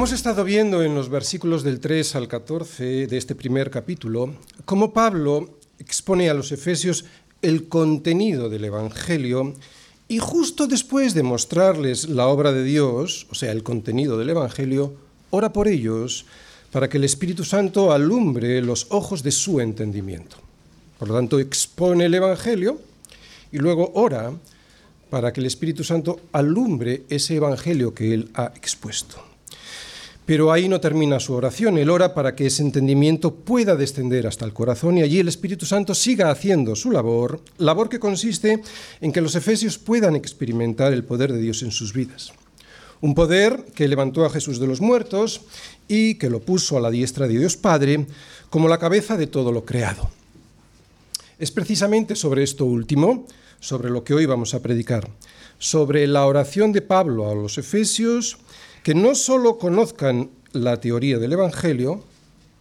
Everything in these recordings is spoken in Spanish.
Hemos estado viendo en los versículos del 3 al 14 de este primer capítulo cómo Pablo expone a los efesios el contenido del Evangelio y justo después de mostrarles la obra de Dios, o sea, el contenido del Evangelio, ora por ellos para que el Espíritu Santo alumbre los ojos de su entendimiento. Por lo tanto, expone el Evangelio y luego ora para que el Espíritu Santo alumbre ese Evangelio que él ha expuesto. Pero ahí no termina su oración, él ora para que ese entendimiento pueda descender hasta el corazón y allí el Espíritu Santo siga haciendo su labor, labor que consiste en que los efesios puedan experimentar el poder de Dios en sus vidas. Un poder que levantó a Jesús de los muertos y que lo puso a la diestra de Dios Padre como la cabeza de todo lo creado. Es precisamente sobre esto último, sobre lo que hoy vamos a predicar, sobre la oración de Pablo a los Efesios, que no solo conozcan la teoría del Evangelio,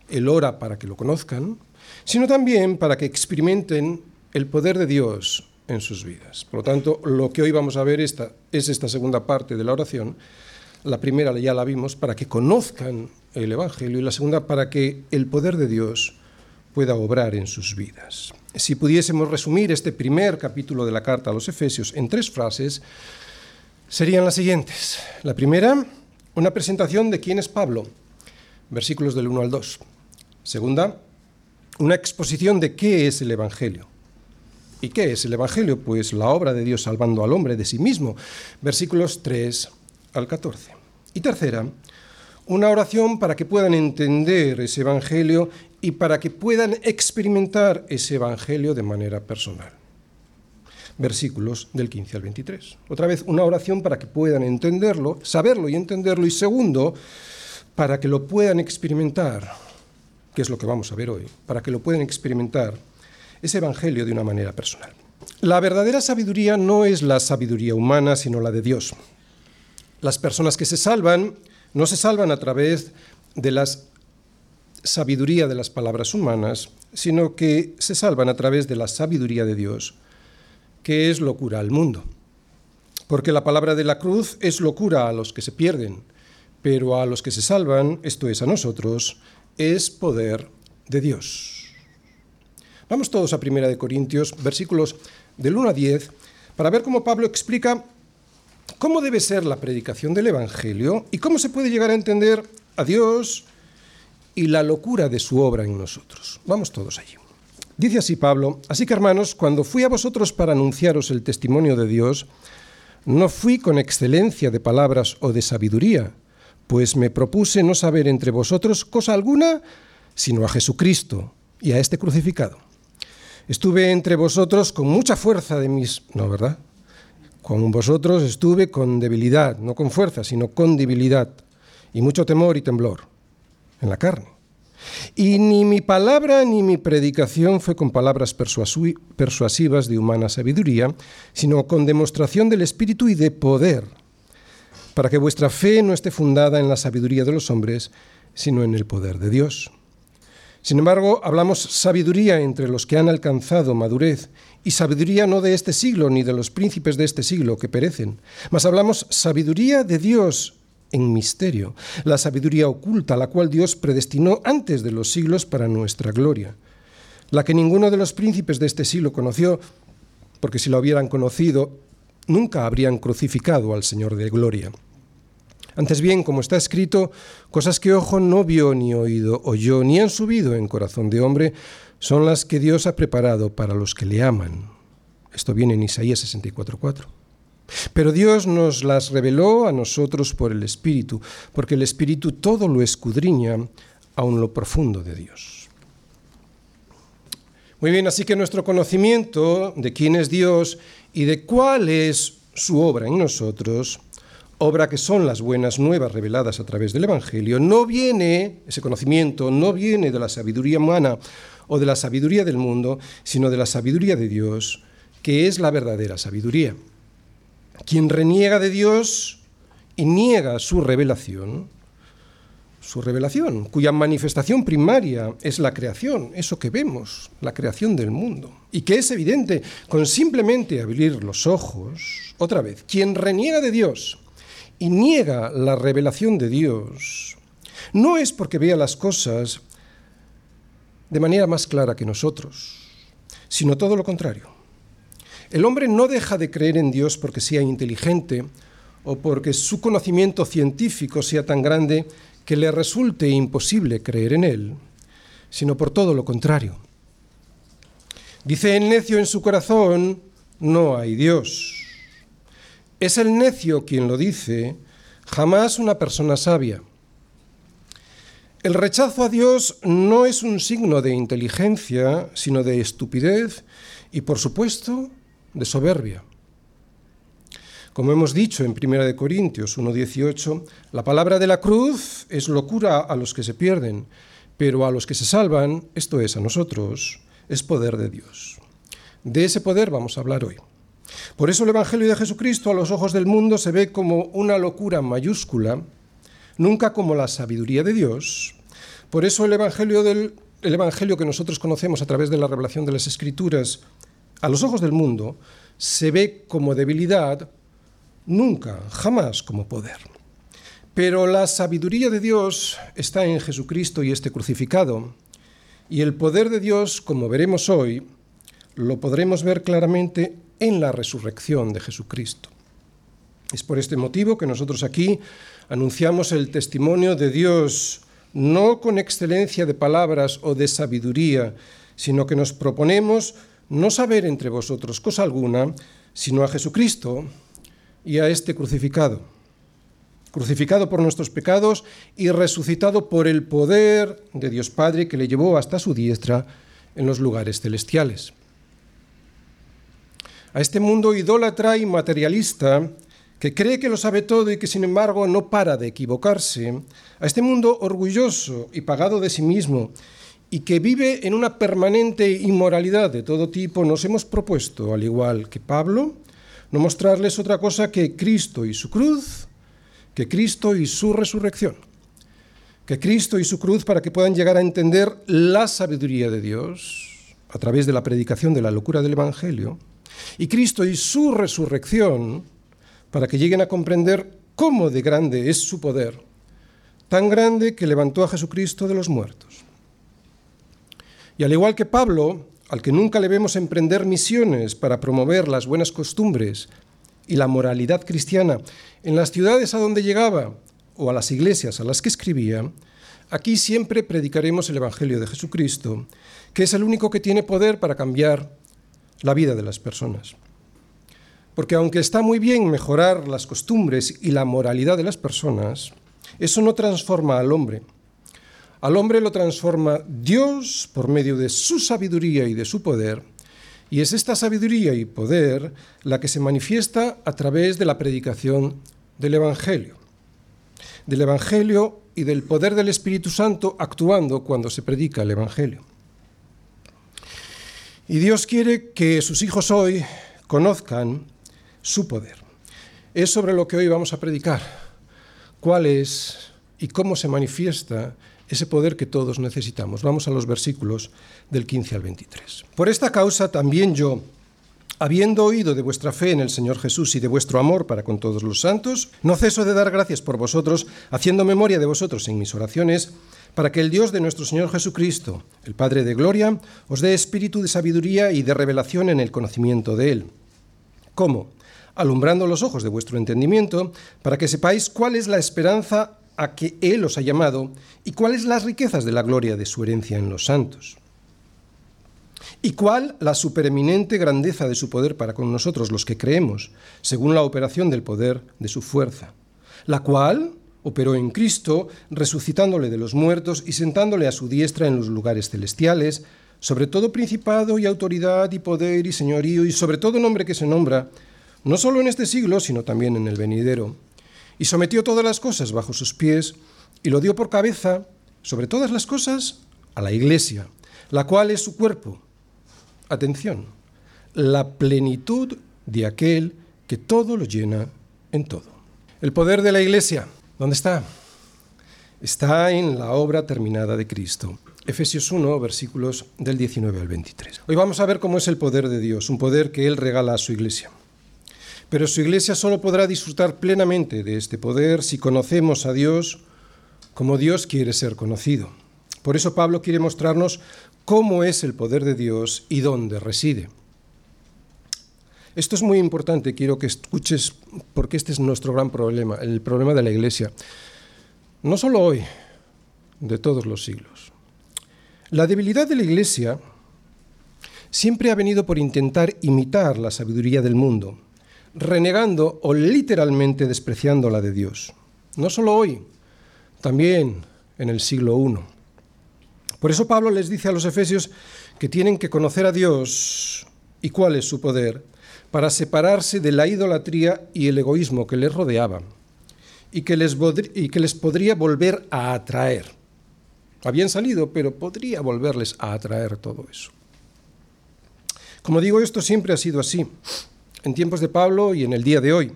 el ora para que lo conozcan, sino también para que experimenten el poder de Dios en sus vidas. Por lo tanto, lo que hoy vamos a ver esta, es esta segunda parte de la oración. La primera ya la vimos para que conozcan el Evangelio y la segunda para que el poder de Dios pueda obrar en sus vidas. Si pudiésemos resumir este primer capítulo de la carta a los Efesios en tres frases, serían las siguientes. La primera, una presentación de quién es Pablo, versículos del 1 al 2. Segunda, una exposición de qué es el Evangelio. ¿Y qué es el Evangelio? Pues la obra de Dios salvando al hombre de sí mismo, versículos 3 al 14. Y tercera, una oración para que puedan entender ese Evangelio y para que puedan experimentar ese Evangelio de manera personal. Versículos del 15 al 23. Otra vez, una oración para que puedan entenderlo, saberlo y entenderlo. Y segundo, para que lo puedan experimentar, que es lo que vamos a ver hoy, para que lo puedan experimentar ese Evangelio de una manera personal. La verdadera sabiduría no es la sabiduría humana, sino la de Dios. Las personas que se salvan no se salvan a través de la sabiduría de las palabras humanas, sino que se salvan a través de la sabiduría de Dios, que es locura al mundo. Porque la palabra de la cruz es locura a los que se pierden, pero a los que se salvan, esto es a nosotros, es poder de Dios. Vamos todos a Primera de Corintios, versículos del 1 a 10, para ver cómo Pablo explica cómo debe ser la predicación del Evangelio y cómo se puede llegar a entender a Dios y la locura de su obra en nosotros. Vamos todos allí. Dice así Pablo, así que hermanos, cuando fui a vosotros para anunciaros el testimonio de Dios, no fui con excelencia de palabras o de sabiduría, pues me propuse no saber entre vosotros cosa alguna, sino a Jesucristo y a este crucificado. Estuve entre vosotros con mucha fuerza de mis... No, ¿verdad? Con vosotros estuve con debilidad, no con fuerza, sino con debilidad, y mucho temor y temblor en la carne. Y ni mi palabra ni mi predicación fue con palabras persuasivas de humana sabiduría, sino con demostración del Espíritu y de poder, para que vuestra fe no esté fundada en la sabiduría de los hombres, sino en el poder de Dios. Sin embargo, hablamos sabiduría entre los que han alcanzado madurez, y sabiduría no de este siglo ni de los príncipes de este siglo que perecen, mas hablamos sabiduría de Dios en misterio, la sabiduría oculta, la cual Dios predestinó antes de los siglos para nuestra gloria, la que ninguno de los príncipes de este siglo conoció, porque si lo hubieran conocido, nunca habrían crucificado al Señor de gloria. Antes bien, como está escrito, cosas que ojo no vio ni oído oyó ni han subido en corazón de hombre, son las que Dios ha preparado para los que le aman. Esto viene en Isaías 64.4. Pero Dios nos las reveló a nosotros por el Espíritu, porque el Espíritu todo lo escudriña, aun lo profundo de Dios. Muy bien, así que nuestro conocimiento de quién es Dios y de cuál es su obra en nosotros obra que son las buenas nuevas reveladas a través del Evangelio, no viene, ese conocimiento no viene de la sabiduría humana o de la sabiduría del mundo, sino de la sabiduría de Dios, que es la verdadera sabiduría. Quien reniega de Dios y niega su revelación, su revelación, cuya manifestación primaria es la creación, eso que vemos, la creación del mundo, y que es evidente con simplemente abrir los ojos, otra vez, quien reniega de Dios, y niega la revelación de Dios, no es porque vea las cosas de manera más clara que nosotros, sino todo lo contrario. El hombre no deja de creer en Dios porque sea inteligente o porque su conocimiento científico sea tan grande que le resulte imposible creer en Él, sino por todo lo contrario. Dice el necio en su corazón, no hay Dios. Es el necio quien lo dice, jamás una persona sabia. El rechazo a Dios no es un signo de inteligencia, sino de estupidez y, por supuesto, de soberbia. Como hemos dicho en 1 Corintios 1.18, la palabra de la cruz es locura a los que se pierden, pero a los que se salvan, esto es a nosotros, es poder de Dios. De ese poder vamos a hablar hoy. Por eso el Evangelio de Jesucristo a los ojos del mundo se ve como una locura mayúscula, nunca como la sabiduría de Dios. Por eso el Evangelio, del, el Evangelio que nosotros conocemos a través de la revelación de las Escrituras, a los ojos del mundo, se ve como debilidad, nunca, jamás como poder. Pero la sabiduría de Dios está en Jesucristo y este crucificado, y el poder de Dios, como veremos hoy, lo podremos ver claramente en la resurrección de Jesucristo. Es por este motivo que nosotros aquí anunciamos el testimonio de Dios, no con excelencia de palabras o de sabiduría, sino que nos proponemos no saber entre vosotros cosa alguna, sino a Jesucristo y a este crucificado, crucificado por nuestros pecados y resucitado por el poder de Dios Padre que le llevó hasta su diestra en los lugares celestiales. A este mundo idólatra y materialista que cree que lo sabe todo y que sin embargo no para de equivocarse, a este mundo orgulloso y pagado de sí mismo y que vive en una permanente inmoralidad de todo tipo, nos hemos propuesto, al igual que Pablo, no mostrarles otra cosa que Cristo y su cruz, que Cristo y su resurrección, que Cristo y su cruz para que puedan llegar a entender la sabiduría de Dios a través de la predicación de la locura del Evangelio, y Cristo y su resurrección para que lleguen a comprender cómo de grande es su poder, tan grande que levantó a Jesucristo de los muertos. Y al igual que Pablo, al que nunca le vemos emprender misiones para promover las buenas costumbres y la moralidad cristiana en las ciudades a donde llegaba o a las iglesias a las que escribía, aquí siempre predicaremos el Evangelio de Jesucristo, que es el único que tiene poder para cambiar la vida de las personas. Porque aunque está muy bien mejorar las costumbres y la moralidad de las personas, eso no transforma al hombre. Al hombre lo transforma Dios por medio de su sabiduría y de su poder, y es esta sabiduría y poder la que se manifiesta a través de la predicación del Evangelio. Del Evangelio y del poder del Espíritu Santo actuando cuando se predica el Evangelio. Y Dios quiere que sus hijos hoy conozcan su poder. Es sobre lo que hoy vamos a predicar. ¿Cuál es y cómo se manifiesta ese poder que todos necesitamos? Vamos a los versículos del 15 al 23. Por esta causa también yo, habiendo oído de vuestra fe en el Señor Jesús y de vuestro amor para con todos los santos, no ceso de dar gracias por vosotros, haciendo memoria de vosotros en mis oraciones, para que el Dios de nuestro Señor Jesucristo, el Padre de Gloria, os dé espíritu de sabiduría y de revelación en el conocimiento de Él. ¿Cómo? Alumbrando los ojos de vuestro entendimiento, para que sepáis cuál es la esperanza a que Él os ha llamado y cuáles las riquezas de la gloria de su herencia en los santos. Y cuál la supereminente grandeza de su poder para con nosotros los que creemos, según la operación del poder de su fuerza, la cual operó en Cristo, resucitándole de los muertos y sentándole a su diestra en los lugares celestiales, sobre todo principado y autoridad y poder y señorío y sobre todo nombre que se nombra, no solo en este siglo, sino también en el venidero. Y sometió todas las cosas bajo sus pies y lo dio por cabeza, sobre todas las cosas, a la iglesia, la cual es su cuerpo. Atención, la plenitud de aquel que todo lo llena en todo. El poder de la iglesia ¿Dónde está? Está en la obra terminada de Cristo. Efesios 1, versículos del 19 al 23. Hoy vamos a ver cómo es el poder de Dios, un poder que Él regala a su iglesia. Pero su iglesia solo podrá disfrutar plenamente de este poder si conocemos a Dios como Dios quiere ser conocido. Por eso Pablo quiere mostrarnos cómo es el poder de Dios y dónde reside. Esto es muy importante, quiero que escuches porque este es nuestro gran problema, el problema de la iglesia. No solo hoy, de todos los siglos. La debilidad de la iglesia siempre ha venido por intentar imitar la sabiduría del mundo, renegando o literalmente despreciando la de Dios. No solo hoy, también en el siglo I. Por eso Pablo les dice a los efesios que tienen que conocer a Dios y cuál es su poder para separarse de la idolatría y el egoísmo que les rodeaba y que les, y que les podría volver a atraer. Habían salido, pero podría volverles a atraer todo eso. Como digo, esto siempre ha sido así, en tiempos de Pablo y en el día de hoy.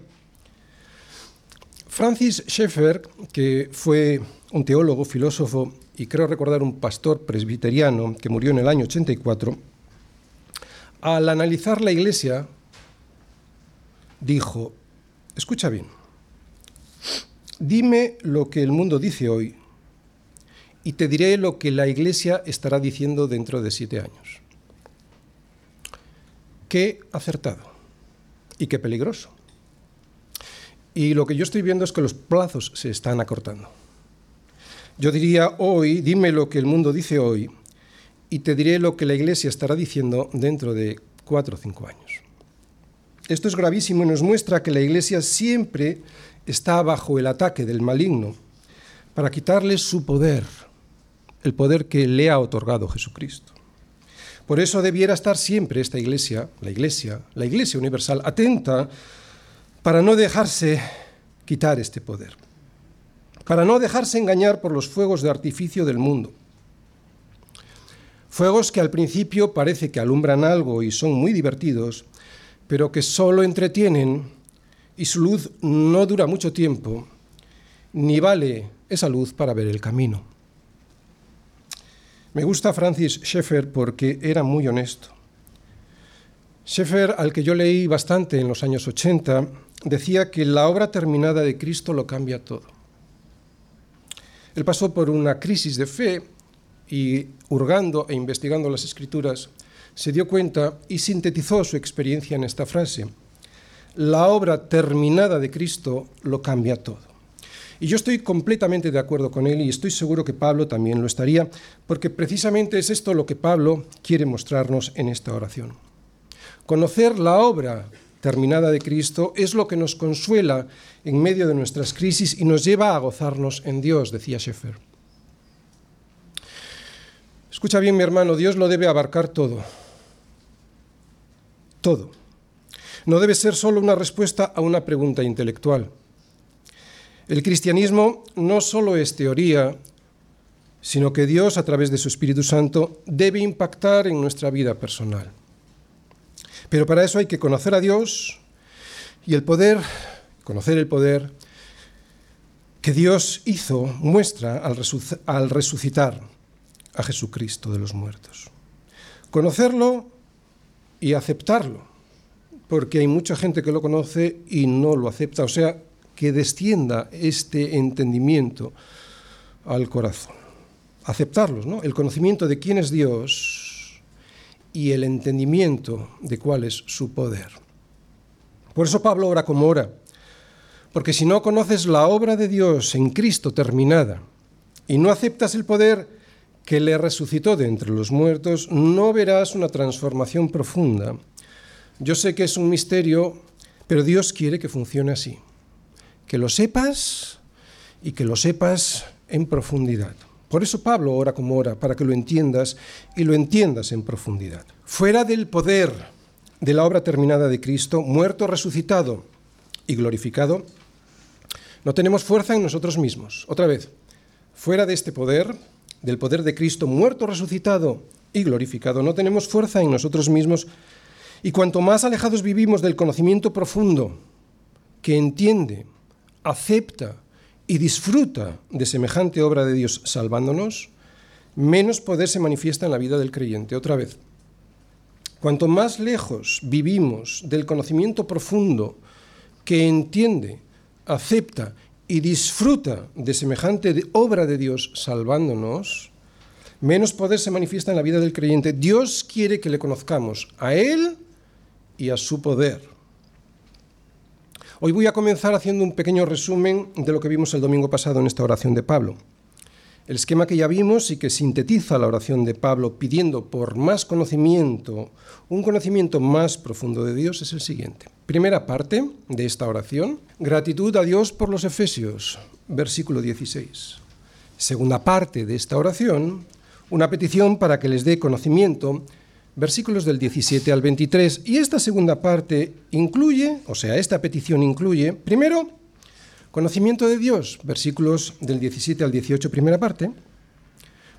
Francis Schaeffer, que fue un teólogo, filósofo y creo recordar un pastor presbiteriano que murió en el año 84, al analizar la iglesia dijo, escucha bien, dime lo que el mundo dice hoy y te diré lo que la iglesia estará diciendo dentro de siete años. Qué acertado y qué peligroso. Y lo que yo estoy viendo es que los plazos se están acortando. Yo diría hoy, dime lo que el mundo dice hoy, y te diré lo que la iglesia estará diciendo dentro de cuatro o cinco años. Esto es gravísimo y nos muestra que la Iglesia siempre está bajo el ataque del maligno para quitarle su poder, el poder que le ha otorgado Jesucristo. Por eso debiera estar siempre esta Iglesia, la Iglesia, la Iglesia universal, atenta para no dejarse quitar este poder, para no dejarse engañar por los fuegos de artificio del mundo. Fuegos que al principio parece que alumbran algo y son muy divertidos, pero que solo entretienen y su luz no dura mucho tiempo, ni vale esa luz para ver el camino. Me gusta Francis Schaeffer porque era muy honesto. Schaeffer, al que yo leí bastante en los años 80, decía que la obra terminada de Cristo lo cambia todo. Él pasó por una crisis de fe y, hurgando e investigando las escrituras, se dio cuenta y sintetizó su experiencia en esta frase. La obra terminada de Cristo lo cambia todo. Y yo estoy completamente de acuerdo con él y estoy seguro que Pablo también lo estaría, porque precisamente es esto lo que Pablo quiere mostrarnos en esta oración. Conocer la obra terminada de Cristo es lo que nos consuela en medio de nuestras crisis y nos lleva a gozarnos en Dios, decía Schaeffer. Escucha bien, mi hermano, Dios lo debe abarcar todo todo. No debe ser solo una respuesta a una pregunta intelectual. El cristianismo no solo es teoría, sino que Dios, a través de su Espíritu Santo, debe impactar en nuestra vida personal. Pero para eso hay que conocer a Dios y el poder, conocer el poder que Dios hizo, muestra al resucitar a Jesucristo de los muertos. Conocerlo y aceptarlo, porque hay mucha gente que lo conoce y no lo acepta, o sea, que descienda este entendimiento al corazón. Aceptarlos, ¿no? El conocimiento de quién es Dios y el entendimiento de cuál es su poder. Por eso Pablo ora como ora, porque si no conoces la obra de Dios en Cristo terminada y no aceptas el poder que le resucitó de entre los muertos, no verás una transformación profunda. Yo sé que es un misterio, pero Dios quiere que funcione así. Que lo sepas y que lo sepas en profundidad. Por eso Pablo ora como ora, para que lo entiendas y lo entiendas en profundidad. Fuera del poder de la obra terminada de Cristo, muerto, resucitado y glorificado, no tenemos fuerza en nosotros mismos. Otra vez, fuera de este poder, del poder de Cristo, muerto, resucitado y glorificado, no tenemos fuerza en nosotros mismos y cuanto más alejados vivimos del conocimiento profundo que entiende, acepta y disfruta de semejante obra de Dios salvándonos, menos poder se manifiesta en la vida del creyente. Otra vez, cuanto más lejos vivimos del conocimiento profundo que entiende, acepta y disfruta de semejante obra de Dios salvándonos, menos poder se manifiesta en la vida del creyente. Dios quiere que le conozcamos a Él y a su poder. Hoy voy a comenzar haciendo un pequeño resumen de lo que vimos el domingo pasado en esta oración de Pablo. El esquema que ya vimos y que sintetiza la oración de Pablo pidiendo por más conocimiento, un conocimiento más profundo de Dios, es el siguiente. Primera parte de esta oración, gratitud a Dios por los Efesios, versículo 16. Segunda parte de esta oración, una petición para que les dé conocimiento, versículos del 17 al 23. Y esta segunda parte incluye, o sea, esta petición incluye, primero, conocimiento de Dios, versículos del 17 al 18, primera parte.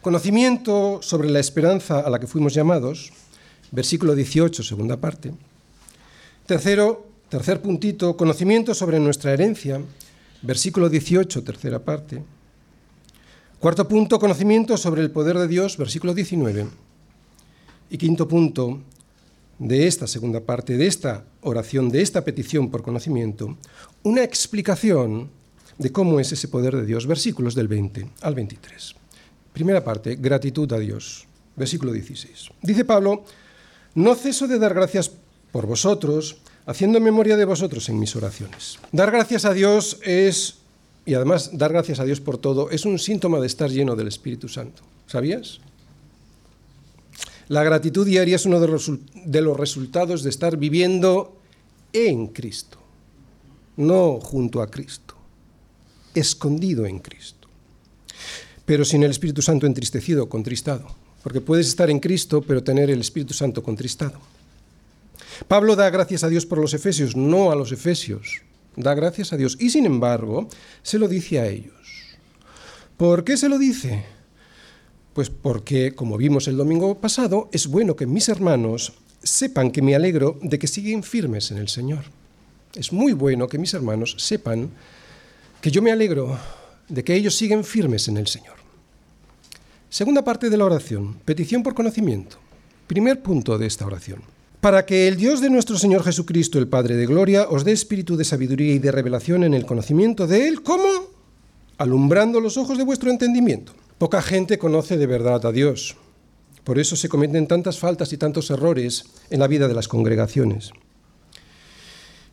Conocimiento sobre la esperanza a la que fuimos llamados, versículo 18, segunda parte. Tercero, tercer puntito, conocimiento sobre nuestra herencia, versículo 18, tercera parte. Cuarto punto, conocimiento sobre el poder de Dios, versículo 19. Y quinto punto de esta segunda parte, de esta oración, de esta petición por conocimiento, una explicación de cómo es ese poder de Dios, versículos del 20 al 23. Primera parte, gratitud a Dios, versículo 16. Dice Pablo, no ceso de dar gracias por vosotros, haciendo memoria de vosotros en mis oraciones. Dar gracias a Dios es y además, dar gracias a Dios por todo es un síntoma de estar lleno del Espíritu Santo. ¿Sabías? La gratitud diaria es uno de los, de los resultados de estar viviendo en Cristo, no junto a Cristo, escondido en Cristo. Pero sin el Espíritu Santo entristecido, contristado. Porque puedes estar en Cristo, pero tener el Espíritu Santo contristado. Pablo da gracias a Dios por los efesios, no a los efesios da gracias a Dios y sin embargo se lo dice a ellos. ¿Por qué se lo dice? Pues porque, como vimos el domingo pasado, es bueno que mis hermanos sepan que me alegro de que siguen firmes en el Señor. Es muy bueno que mis hermanos sepan que yo me alegro de que ellos siguen firmes en el Señor. Segunda parte de la oración, petición por conocimiento. Primer punto de esta oración para que el Dios de nuestro Señor Jesucristo, el Padre de Gloria, os dé espíritu de sabiduría y de revelación en el conocimiento de Él, ¿cómo? Alumbrando los ojos de vuestro entendimiento. Poca gente conoce de verdad a Dios. Por eso se cometen tantas faltas y tantos errores en la vida de las congregaciones.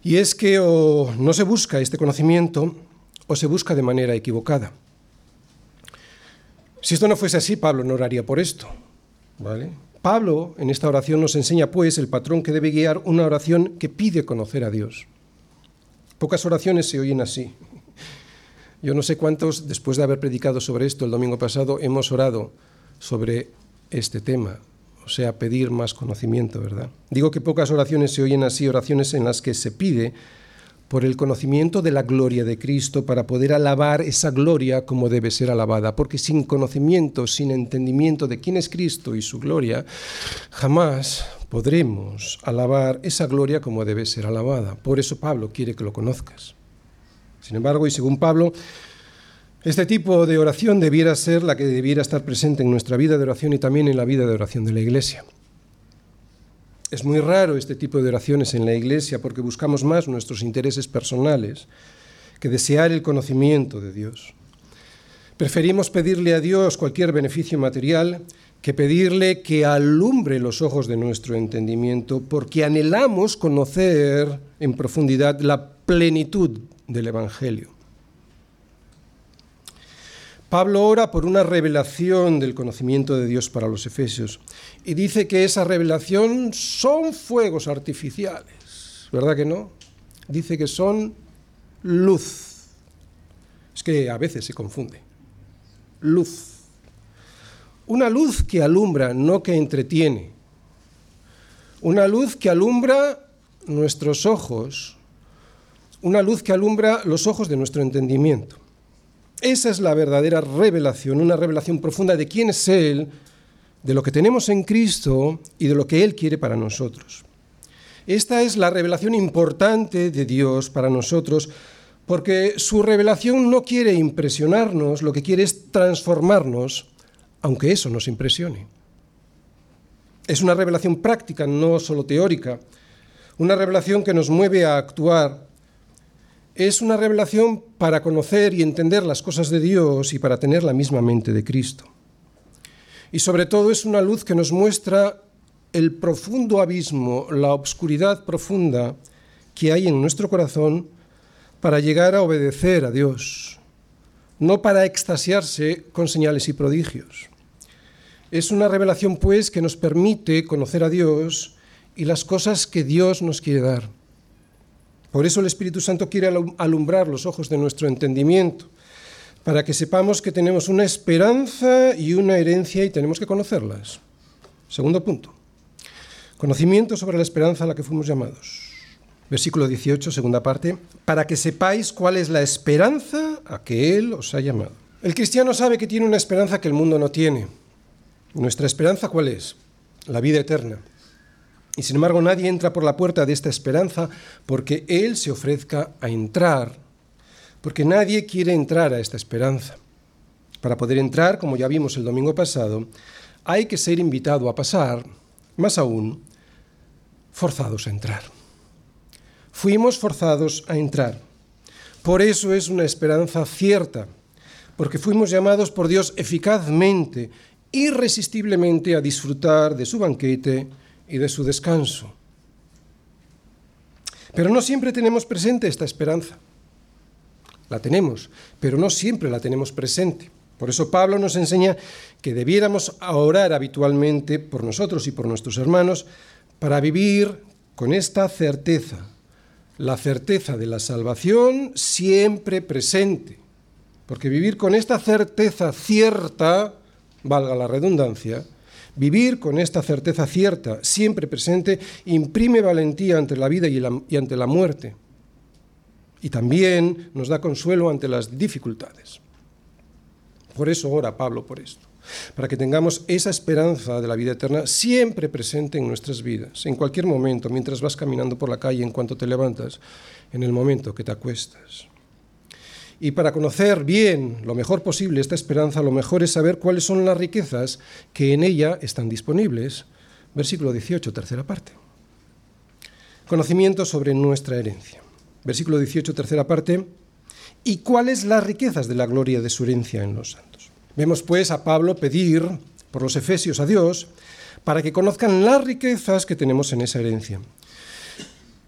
Y es que o no se busca este conocimiento o se busca de manera equivocada. Si esto no fuese así, Pablo no oraría por esto. Pablo en esta oración nos enseña pues el patrón que debe guiar una oración que pide conocer a Dios. Pocas oraciones se oyen así. Yo no sé cuántos, después de haber predicado sobre esto el domingo pasado, hemos orado sobre este tema, o sea, pedir más conocimiento, ¿verdad? Digo que pocas oraciones se oyen así, oraciones en las que se pide por el conocimiento de la gloria de Cristo para poder alabar esa gloria como debe ser alabada, porque sin conocimiento, sin entendimiento de quién es Cristo y su gloria, jamás podremos alabar esa gloria como debe ser alabada. Por eso Pablo quiere que lo conozcas. Sin embargo, y según Pablo, este tipo de oración debiera ser la que debiera estar presente en nuestra vida de oración y también en la vida de oración de la Iglesia. Es muy raro este tipo de oraciones en la Iglesia porque buscamos más nuestros intereses personales que desear el conocimiento de Dios. Preferimos pedirle a Dios cualquier beneficio material que pedirle que alumbre los ojos de nuestro entendimiento porque anhelamos conocer en profundidad la plenitud del Evangelio. Pablo ora por una revelación del conocimiento de Dios para los efesios y dice que esa revelación son fuegos artificiales, ¿verdad que no? Dice que son luz. Es que a veces se confunde. Luz. Una luz que alumbra, no que entretiene. Una luz que alumbra nuestros ojos. Una luz que alumbra los ojos de nuestro entendimiento. Esa es la verdadera revelación, una revelación profunda de quién es Él, de lo que tenemos en Cristo y de lo que Él quiere para nosotros. Esta es la revelación importante de Dios para nosotros, porque su revelación no quiere impresionarnos, lo que quiere es transformarnos, aunque eso nos impresione. Es una revelación práctica, no solo teórica, una revelación que nos mueve a actuar es una revelación para conocer y entender las cosas de Dios y para tener la misma mente de Cristo. Y sobre todo es una luz que nos muestra el profundo abismo, la obscuridad profunda que hay en nuestro corazón para llegar a obedecer a Dios, no para extasiarse con señales y prodigios. Es una revelación, pues, que nos permite conocer a Dios y las cosas que Dios nos quiere dar. Por eso el Espíritu Santo quiere alumbrar los ojos de nuestro entendimiento, para que sepamos que tenemos una esperanza y una herencia y tenemos que conocerlas. Segundo punto. Conocimiento sobre la esperanza a la que fuimos llamados. Versículo 18, segunda parte, para que sepáis cuál es la esperanza a que Él os ha llamado. El cristiano sabe que tiene una esperanza que el mundo no tiene. ¿Nuestra esperanza cuál es? La vida eterna. Y sin embargo nadie entra por la puerta de esta esperanza porque Él se ofrezca a entrar, porque nadie quiere entrar a esta esperanza. Para poder entrar, como ya vimos el domingo pasado, hay que ser invitado a pasar, más aún, forzados a entrar. Fuimos forzados a entrar. Por eso es una esperanza cierta, porque fuimos llamados por Dios eficazmente, irresistiblemente a disfrutar de su banquete y de su descanso. Pero no siempre tenemos presente esta esperanza. La tenemos, pero no siempre la tenemos presente. Por eso Pablo nos enseña que debiéramos orar habitualmente por nosotros y por nuestros hermanos para vivir con esta certeza, la certeza de la salvación siempre presente. Porque vivir con esta certeza cierta, valga la redundancia, Vivir con esta certeza cierta, siempre presente, imprime valentía ante la vida y, ante la muerte. Y también nos da consuelo ante las dificultades. Por eso ora Pablo por esto, para que tengamos esa esperanza de la vida eterna siempre presente en nuestras vidas, en cualquier momento, mientras vas caminando por la calle, en cuanto te levantas, en el momento que te acuestas. Y para conocer bien, lo mejor posible, esta esperanza, lo mejor es saber cuáles son las riquezas que en ella están disponibles. Versículo 18, tercera parte. Conocimiento sobre nuestra herencia. Versículo 18, tercera parte. ¿Y cuáles las riquezas de la gloria de su herencia en los santos? Vemos pues a Pablo pedir por los efesios a Dios para que conozcan las riquezas que tenemos en esa herencia.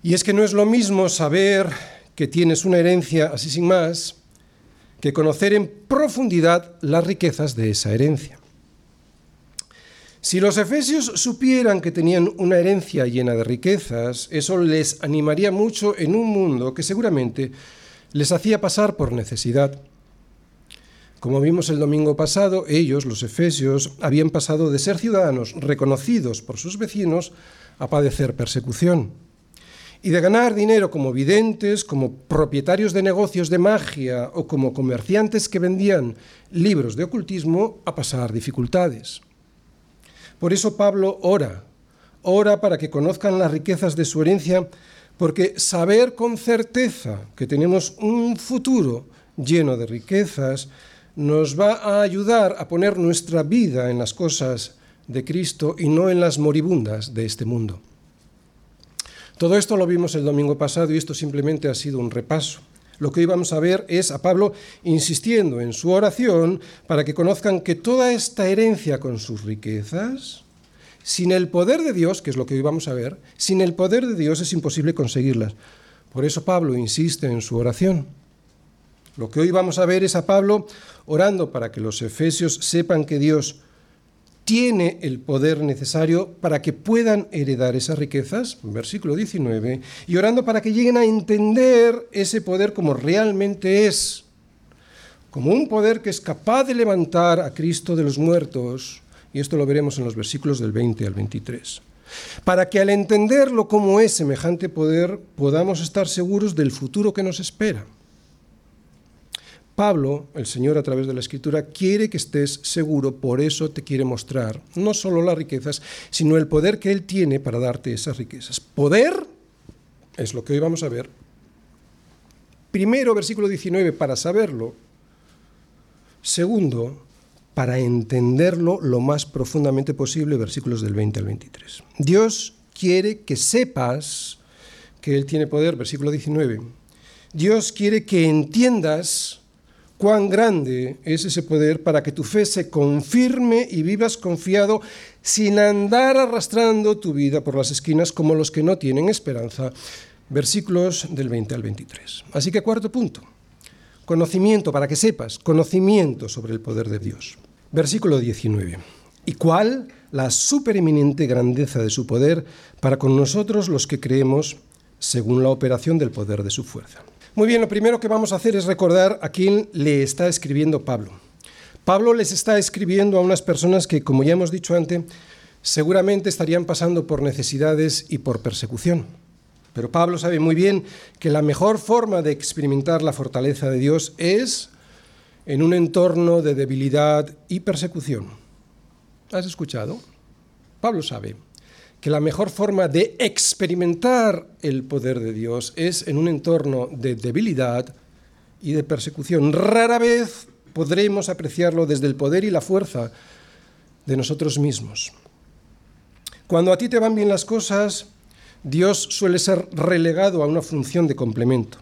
Y es que no es lo mismo saber que tienes una herencia así sin más, que conocer en profundidad las riquezas de esa herencia. Si los efesios supieran que tenían una herencia llena de riquezas, eso les animaría mucho en un mundo que seguramente les hacía pasar por necesidad. Como vimos el domingo pasado, ellos, los efesios, habían pasado de ser ciudadanos reconocidos por sus vecinos a padecer persecución y de ganar dinero como videntes, como propietarios de negocios de magia o como comerciantes que vendían libros de ocultismo a pasar dificultades. Por eso Pablo ora, ora para que conozcan las riquezas de su herencia, porque saber con certeza que tenemos un futuro lleno de riquezas nos va a ayudar a poner nuestra vida en las cosas de Cristo y no en las moribundas de este mundo. Todo esto lo vimos el domingo pasado y esto simplemente ha sido un repaso. Lo que hoy vamos a ver es a Pablo insistiendo en su oración para que conozcan que toda esta herencia con sus riquezas, sin el poder de Dios, que es lo que hoy vamos a ver, sin el poder de Dios es imposible conseguirlas. Por eso Pablo insiste en su oración. Lo que hoy vamos a ver es a Pablo orando para que los efesios sepan que Dios tiene el poder necesario para que puedan heredar esas riquezas, versículo 19, y orando para que lleguen a entender ese poder como realmente es, como un poder que es capaz de levantar a Cristo de los muertos, y esto lo veremos en los versículos del 20 al 23, para que al entenderlo como es semejante poder podamos estar seguros del futuro que nos espera. Pablo, el Señor a través de la Escritura, quiere que estés seguro, por eso te quiere mostrar no solo las riquezas, sino el poder que Él tiene para darte esas riquezas. Poder es lo que hoy vamos a ver. Primero, versículo 19, para saberlo. Segundo, para entenderlo lo más profundamente posible, versículos del 20 al 23. Dios quiere que sepas que Él tiene poder, versículo 19 Dios quiere que entiendas cuán grande es ese poder para que tu fe se confirme y vivas confiado sin andar arrastrando tu vida por las esquinas como los que no tienen esperanza. Versículos del 20 al 23. Así que cuarto punto. Conocimiento, para que sepas, conocimiento sobre el poder de Dios. Versículo 19. ¿Y cuál? La supereminente grandeza de su poder para con nosotros los que creemos según la operación del poder de su fuerza. Muy bien, lo primero que vamos a hacer es recordar a quién le está escribiendo Pablo. Pablo les está escribiendo a unas personas que, como ya hemos dicho antes, seguramente estarían pasando por necesidades y por persecución. Pero Pablo sabe muy bien que la mejor forma de experimentar la fortaleza de Dios es en un entorno de debilidad y persecución. ¿Has escuchado? Pablo sabe que la mejor forma de experimentar el poder de Dios es en un entorno de debilidad y de persecución. Rara vez podremos apreciarlo desde el poder y la fuerza de nosotros mismos. Cuando a ti te van bien las cosas, Dios suele ser relegado a una función de complemento.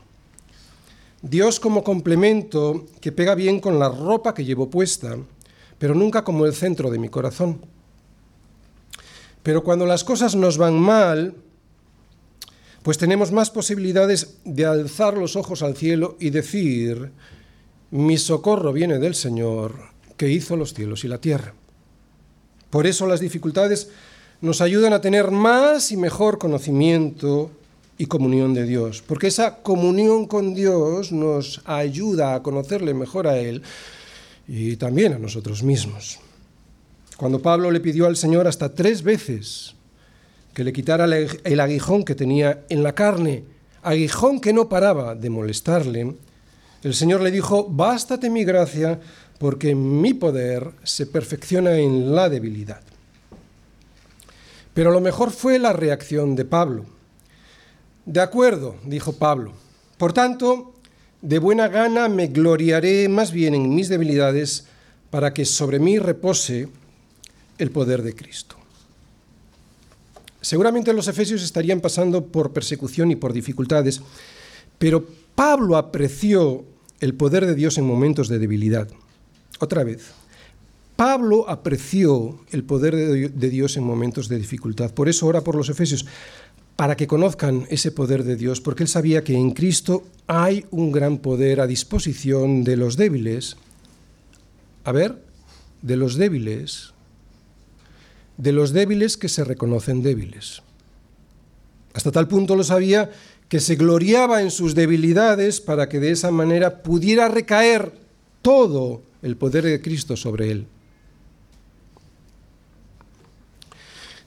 Dios como complemento que pega bien con la ropa que llevo puesta, pero nunca como el centro de mi corazón. Pero cuando las cosas nos van mal, pues tenemos más posibilidades de alzar los ojos al cielo y decir, mi socorro viene del Señor, que hizo los cielos y la tierra. Por eso las dificultades nos ayudan a tener más y mejor conocimiento y comunión de Dios, porque esa comunión con Dios nos ayuda a conocerle mejor a Él y también a nosotros mismos. Cuando Pablo le pidió al Señor hasta tres veces que le quitara el aguijón que tenía en la carne, aguijón que no paraba de molestarle, el Señor le dijo, bástate mi gracia, porque mi poder se perfecciona en la debilidad. Pero lo mejor fue la reacción de Pablo. De acuerdo, dijo Pablo. Por tanto, de buena gana me gloriaré más bien en mis debilidades para que sobre mí repose el poder de Cristo. Seguramente los efesios estarían pasando por persecución y por dificultades, pero Pablo apreció el poder de Dios en momentos de debilidad. Otra vez, Pablo apreció el poder de Dios en momentos de dificultad. Por eso ora por los efesios, para que conozcan ese poder de Dios, porque él sabía que en Cristo hay un gran poder a disposición de los débiles. A ver, de los débiles de los débiles que se reconocen débiles. Hasta tal punto lo sabía que se gloriaba en sus debilidades para que de esa manera pudiera recaer todo el poder de Cristo sobre él.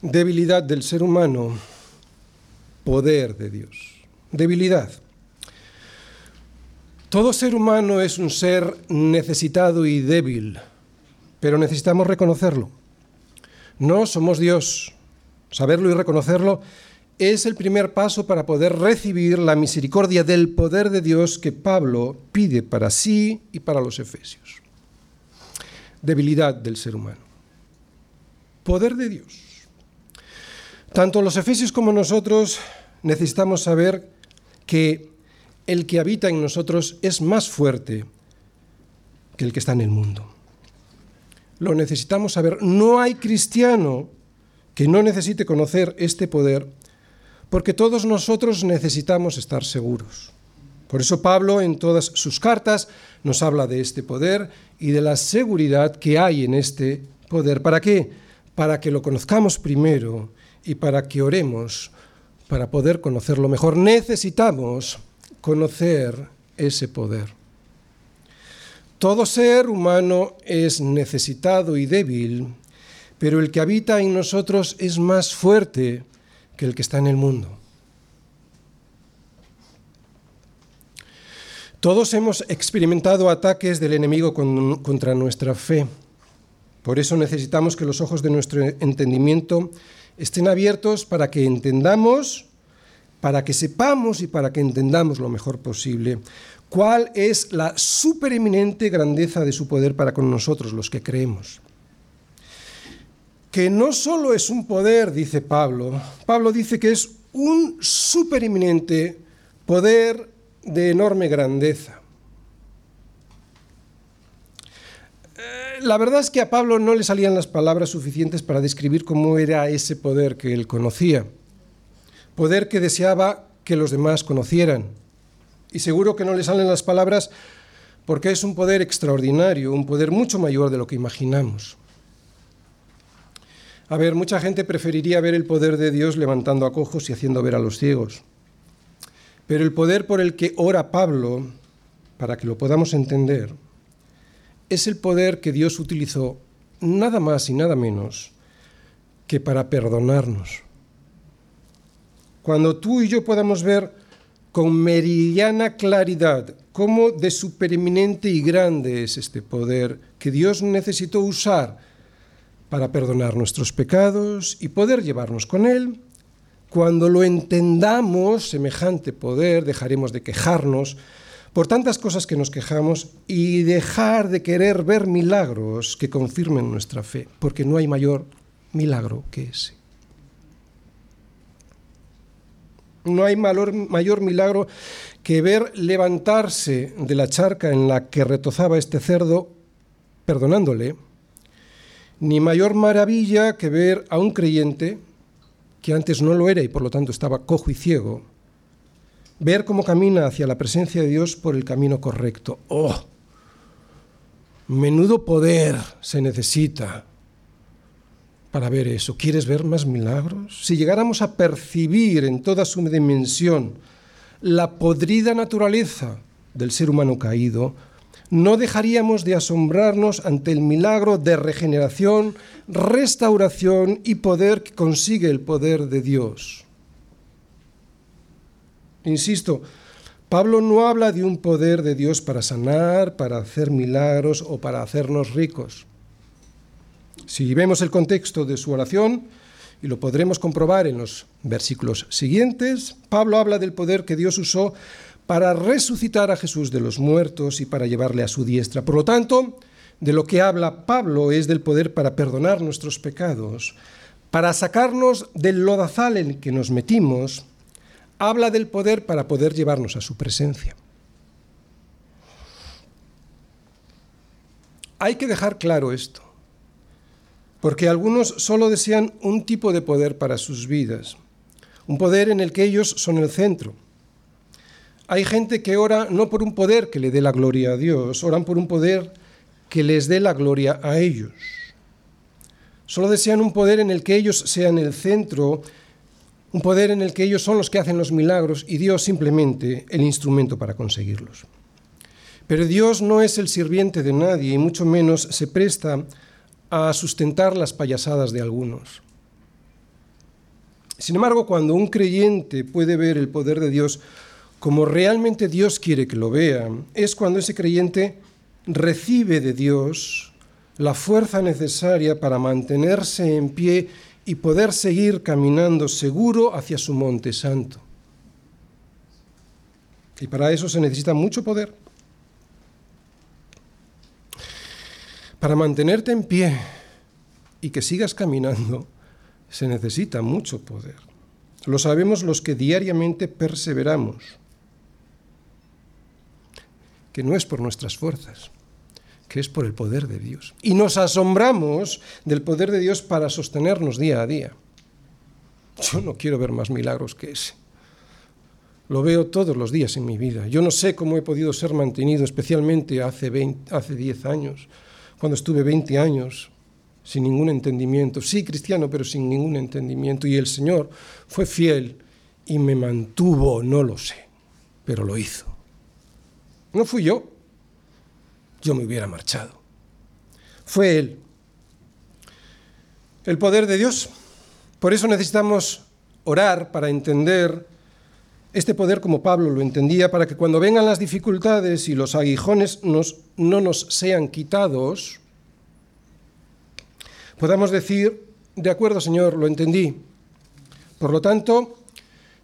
Debilidad del ser humano, poder de Dios. Debilidad. Todo ser humano es un ser necesitado y débil, pero necesitamos reconocerlo. No somos Dios. Saberlo y reconocerlo es el primer paso para poder recibir la misericordia del poder de Dios que Pablo pide para sí y para los efesios. Debilidad del ser humano. Poder de Dios. Tanto los efesios como nosotros necesitamos saber que el que habita en nosotros es más fuerte que el que está en el mundo lo necesitamos saber. No hay cristiano que no necesite conocer este poder, porque todos nosotros necesitamos estar seguros. Por eso Pablo en todas sus cartas nos habla de este poder y de la seguridad que hay en este poder. ¿Para qué? Para que lo conozcamos primero y para que oremos para poder conocerlo mejor. Necesitamos conocer ese poder. Todo ser humano es necesitado y débil, pero el que habita en nosotros es más fuerte que el que está en el mundo. Todos hemos experimentado ataques del enemigo contra nuestra fe. Por eso necesitamos que los ojos de nuestro entendimiento estén abiertos para que entendamos, para que sepamos y para que entendamos lo mejor posible cuál es la supereminente grandeza de su poder para con nosotros, los que creemos. Que no solo es un poder, dice Pablo, Pablo dice que es un supereminente poder de enorme grandeza. Eh, la verdad es que a Pablo no le salían las palabras suficientes para describir cómo era ese poder que él conocía, poder que deseaba que los demás conocieran. Y seguro que no le salen las palabras porque es un poder extraordinario, un poder mucho mayor de lo que imaginamos. A ver, mucha gente preferiría ver el poder de Dios levantando a cojos y haciendo ver a los ciegos. Pero el poder por el que ora Pablo, para que lo podamos entender, es el poder que Dios utilizó nada más y nada menos que para perdonarnos. Cuando tú y yo podamos ver con meridiana claridad cómo de supereminente y grande es este poder que Dios necesitó usar para perdonar nuestros pecados y poder llevarnos con Él. Cuando lo entendamos, semejante poder, dejaremos de quejarnos por tantas cosas que nos quejamos y dejar de querer ver milagros que confirmen nuestra fe, porque no hay mayor milagro que ese. No hay mayor, milagro que ver levantarse de la charca en la que retozaba este cerdo, perdonándole, ni mayor maravilla que ver a un creyente que antes no lo era y por lo tanto estaba cojo y ciego, ver cómo camina hacia la presencia de Dios por el camino correcto. ¡Oh! Menudo poder se necesita para ver eso. ¿Quieres ver más milagros? Si llegáramos a percibir en toda su dimensión la podrida naturaleza del ser humano caído, no dejaríamos de asombrarnos ante el milagro de regeneración, restauración y poder que consigue el poder de Dios. Insisto, Pablo no habla de un poder de Dios para sanar, para hacer milagros o para hacernos ricos. Si vemos el contexto de su oración, y lo podremos comprobar en los versículos siguientes, Pablo habla del poder que Dios usó para resucitar a Jesús de los muertos y para llevarle a su diestra. Por lo tanto, de lo que habla Pablo es del poder para perdonar nuestros pecados, para sacarnos del lodazal en que nos metimos, habla del poder para poder llevarnos a su presencia. Hay que dejar claro esto, porque algunos solo desean un tipo de poder para sus vidas, un poder en el que ellos son el centro hay gente que ora no por un poder que le dé la gloria a Dios, oran por un poder que les dé la gloria a ellos. Solo desean un poder en el que ellos sean el centro, un poder en el que ellos son los que hacen los milagros y Dios simplemente el instrumento para conseguirlos. Pero Dios no es el sirviente de nadie y mucho menos se presta a sustentar las payasadas de algunos. Sin embargo, cuando un creyente puede ver el poder de Dios como realmente Dios quiere que lo vea, es cuando ese creyente recibe de Dios la fuerza necesaria para mantenerse en pie y poder seguir caminando seguro hacia su monte santo. Y para eso se necesita mucho poder. Para mantenerte en pie y que sigas caminando, se necesita mucho poder. Lo sabemos los que diariamente perseveramos que no es por nuestras fuerzas, que es por el poder de Dios. Y nos asombramos del poder de Dios para sostenernos día a día. Yo no quiero ver más milagros que ese. Lo veo todos los días en mi vida. Yo no sé cómo he podido ser mantenido, especialmente hace, hace 10 años, cuando estuve 20 años sin ningún entendimiento. Sí, cristiano, pero sin ningún entendimiento. Y el Señor fue fiel y me mantuvo, no lo sé, pero lo hizo. No fui yo. Yo me hubiera marchado. Fue Él. El poder de Dios. Por eso necesitamos orar para entender este poder como Pablo lo entendía, para que cuando vengan las dificultades y los aguijones no nos sean quitados, podamos decir, de acuerdo Señor, lo entendí. Por lo tanto,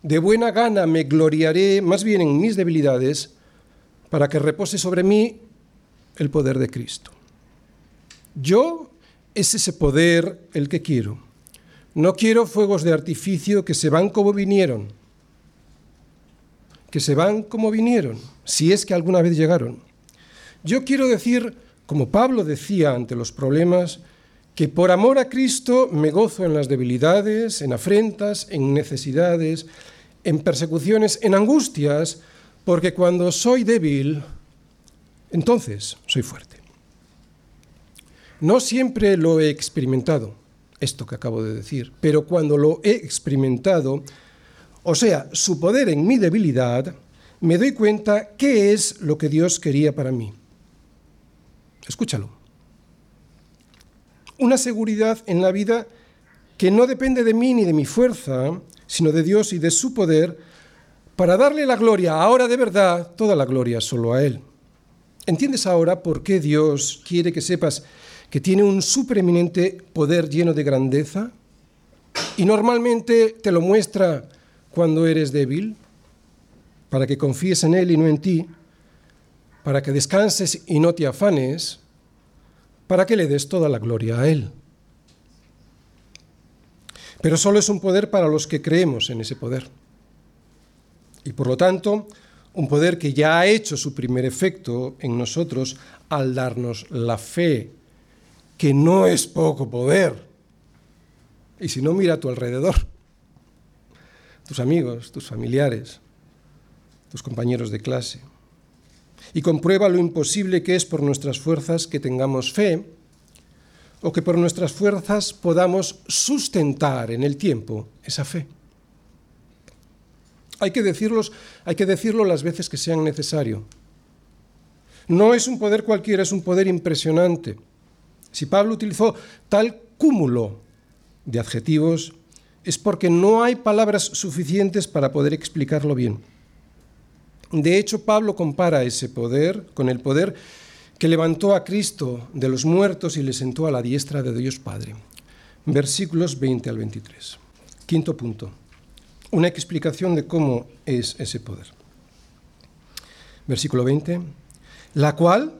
de buena gana me gloriaré más bien en mis debilidades para que repose sobre mí el poder de Cristo. Yo es ese poder el que quiero. No quiero fuegos de artificio que se van como vinieron. Que se van como vinieron, si es que alguna vez llegaron. Yo quiero decir, como Pablo decía ante los problemas, que por amor a Cristo me gozo en las debilidades, en afrentas, en necesidades, en persecuciones, en angustias, porque cuando soy débil, entonces soy fuerte. No siempre lo he experimentado, esto que acabo de decir, pero cuando lo he experimentado, o sea, su poder en mi debilidad, me doy cuenta qué es lo que Dios quería para mí. Escúchalo una seguridad en la vida que no depende de mí ni de mi fuerza, sino de Dios y de su poder, para darle la gloria, ahora de verdad, toda la gloria solo a Él. ¿Entiendes ahora por qué Dios quiere que sepas que tiene un supereminente poder lleno de grandeza? Y normalmente te lo muestra cuando eres débil, para que confíes en Él y no en ti, para que descanses y no te afanes, para que le des toda la gloria a Él. Pero solo es un poder para los que creemos en ese poder. Y por lo tanto, un poder que ya ha hecho su primer efecto en nosotros al darnos la fe, que no es poco poder. Y si no, mira a tu alrededor, tus amigos, tus familiares, tus compañeros de clase y comprueba lo imposible que es por nuestras fuerzas que tengamos fe o que por nuestras fuerzas podamos sustentar en el tiempo esa fe. Hay que, decirlos, hay que decirlo las veces que sean necesario. No es un poder cualquiera, es un poder impresionante. Si Pablo utilizó tal cúmulo de adjetivos, es porque no hay palabras suficientes para poder explicarlo bien. De hecho, Pablo compara ese poder con el poder que levantó a Cristo de los muertos y le sentó a la diestra de Dios Padre. Versículos 20 al 23. Quinto punto. Una explicación de cómo es ese poder. Versículo 20. La cual,